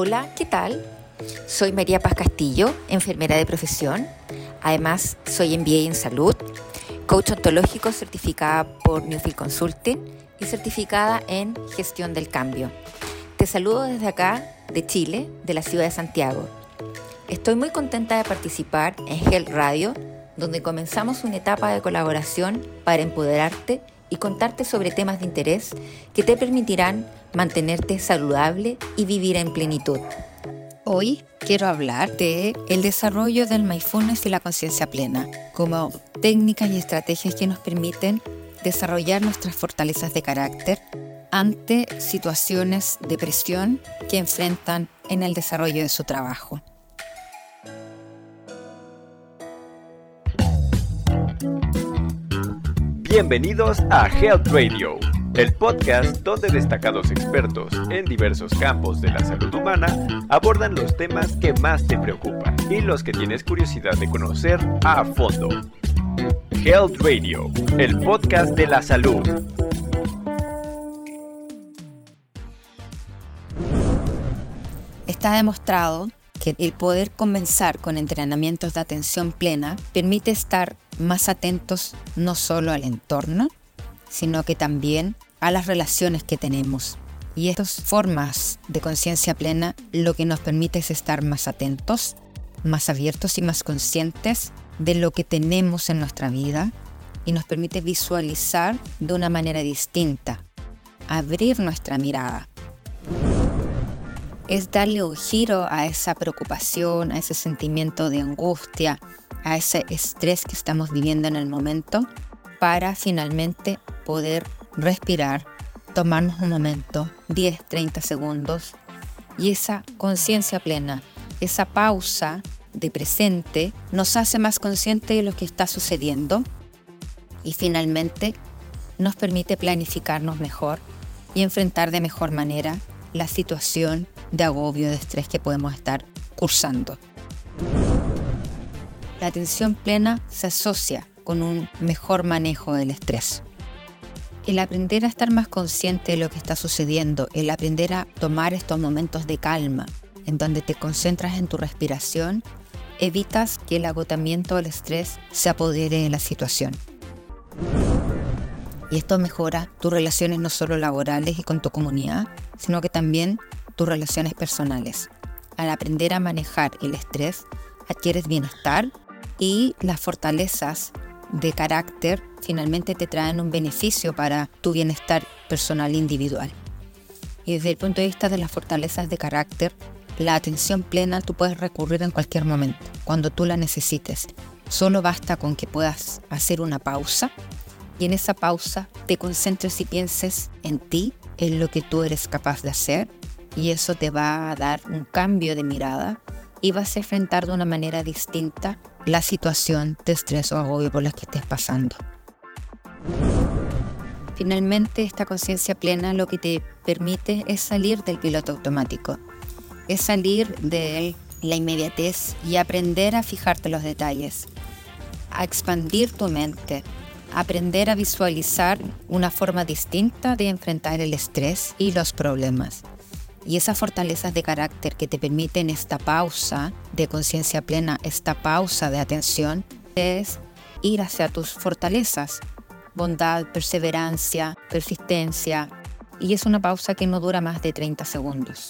Hola, ¿qué tal? Soy María Paz Castillo, enfermera de profesión. Además, soy MBA en salud, coach ontológico certificada por Newfield Consulting y certificada en gestión del cambio. Te saludo desde acá, de Chile, de la ciudad de Santiago. Estoy muy contenta de participar en Health Radio, donde comenzamos una etapa de colaboración para empoderarte y contarte sobre temas de interés que te permitirán mantenerte saludable y vivir en plenitud. Hoy quiero hablar de el desarrollo del mindfulness y la conciencia plena como técnicas y estrategias que nos permiten desarrollar nuestras fortalezas de carácter ante situaciones de presión que enfrentan en el desarrollo de su trabajo. Bienvenidos a Health Radio, el podcast donde destacados expertos en diversos campos de la salud humana abordan los temas que más te preocupan y los que tienes curiosidad de conocer a fondo. Health Radio, el podcast de la salud. Está demostrado que el poder comenzar con entrenamientos de atención plena permite estar más atentos no solo al entorno, sino que también a las relaciones que tenemos. Y estas formas de conciencia plena lo que nos permite es estar más atentos, más abiertos y más conscientes de lo que tenemos en nuestra vida y nos permite visualizar de una manera distinta, abrir nuestra mirada. Es darle un giro a esa preocupación, a ese sentimiento de angustia, a ese estrés que estamos viviendo en el momento para finalmente poder respirar, tomarnos un momento, 10, 30 segundos, y esa conciencia plena, esa pausa de presente nos hace más conscientes de lo que está sucediendo y finalmente nos permite planificarnos mejor y enfrentar de mejor manera la situación de agobio, de estrés que podemos estar cursando. La atención plena se asocia con un mejor manejo del estrés. El aprender a estar más consciente de lo que está sucediendo, el aprender a tomar estos momentos de calma, en donde te concentras en tu respiración, evitas que el agotamiento o el estrés se apodere de la situación. Y esto mejora tus relaciones no solo laborales y con tu comunidad, sino que también tus relaciones personales. Al aprender a manejar el estrés, adquieres bienestar y las fortalezas de carácter finalmente te traen un beneficio para tu bienestar personal individual. Y desde el punto de vista de las fortalezas de carácter, la atención plena tú puedes recurrir en cualquier momento, cuando tú la necesites. Solo basta con que puedas hacer una pausa y en esa pausa te concentres y pienses en ti, en lo que tú eres capaz de hacer y eso te va a dar un cambio de mirada y vas a enfrentar de una manera distinta la situación de estrés o agobio por la que estés pasando. Finalmente, esta conciencia plena lo que te permite es salir del piloto automático, es salir de la inmediatez y aprender a fijarte los detalles, a expandir tu mente, aprender a visualizar una forma distinta de enfrentar el estrés y los problemas. Y esas fortalezas de carácter que te permiten esta pausa de conciencia plena, esta pausa de atención, es ir hacia tus fortalezas, bondad, perseverancia, persistencia. Y es una pausa que no dura más de 30 segundos.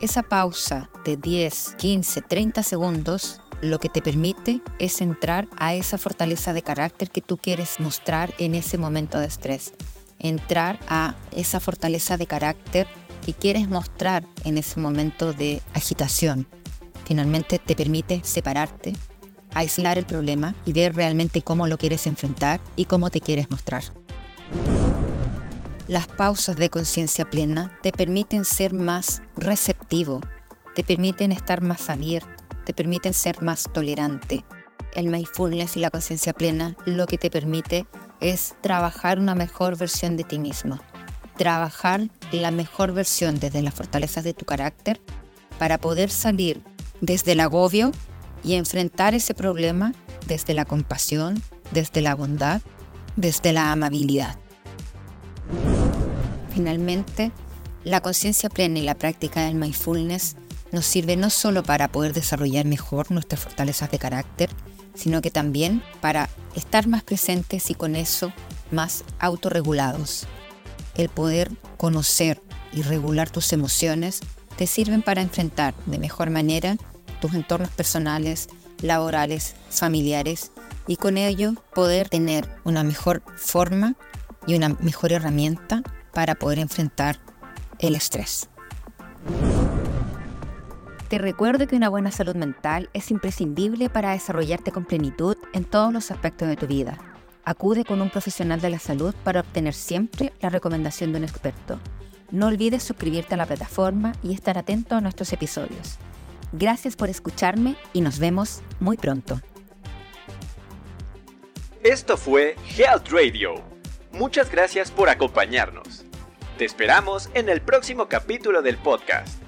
Esa pausa de 10, 15, 30 segundos lo que te permite es entrar a esa fortaleza de carácter que tú quieres mostrar en ese momento de estrés entrar a esa fortaleza de carácter que quieres mostrar en ese momento de agitación. Finalmente te permite separarte, aislar el problema y ver realmente cómo lo quieres enfrentar y cómo te quieres mostrar. Las pausas de conciencia plena te permiten ser más receptivo, te permiten estar más abierto, te permiten ser más tolerante. El mindfulness y la conciencia plena lo que te permite es trabajar una mejor versión de ti mismo. Trabajar la mejor versión desde las fortalezas de tu carácter para poder salir desde el agobio y enfrentar ese problema desde la compasión, desde la bondad, desde la amabilidad. Finalmente, La conciencia plena y la práctica del mindfulness nos sirve no solo para poder desarrollar mejor nuestras fortalezas de carácter, sino que también para estar más presentes y con eso más autorregulados. El poder conocer y regular tus emociones te sirven para enfrentar de mejor manera tus entornos personales, laborales, familiares y con ello poder tener una mejor forma y una mejor herramienta para poder enfrentar el estrés. Te recuerdo que una buena salud mental es imprescindible para desarrollarte con plenitud en todos los aspectos de tu vida. Acude con un profesional de la salud para obtener siempre la recomendación de un experto. No olvides suscribirte a la plataforma y estar atento a nuestros episodios. Gracias por escucharme y nos vemos muy pronto. Esto fue Health Radio. Muchas gracias por acompañarnos. Te esperamos en el próximo capítulo del podcast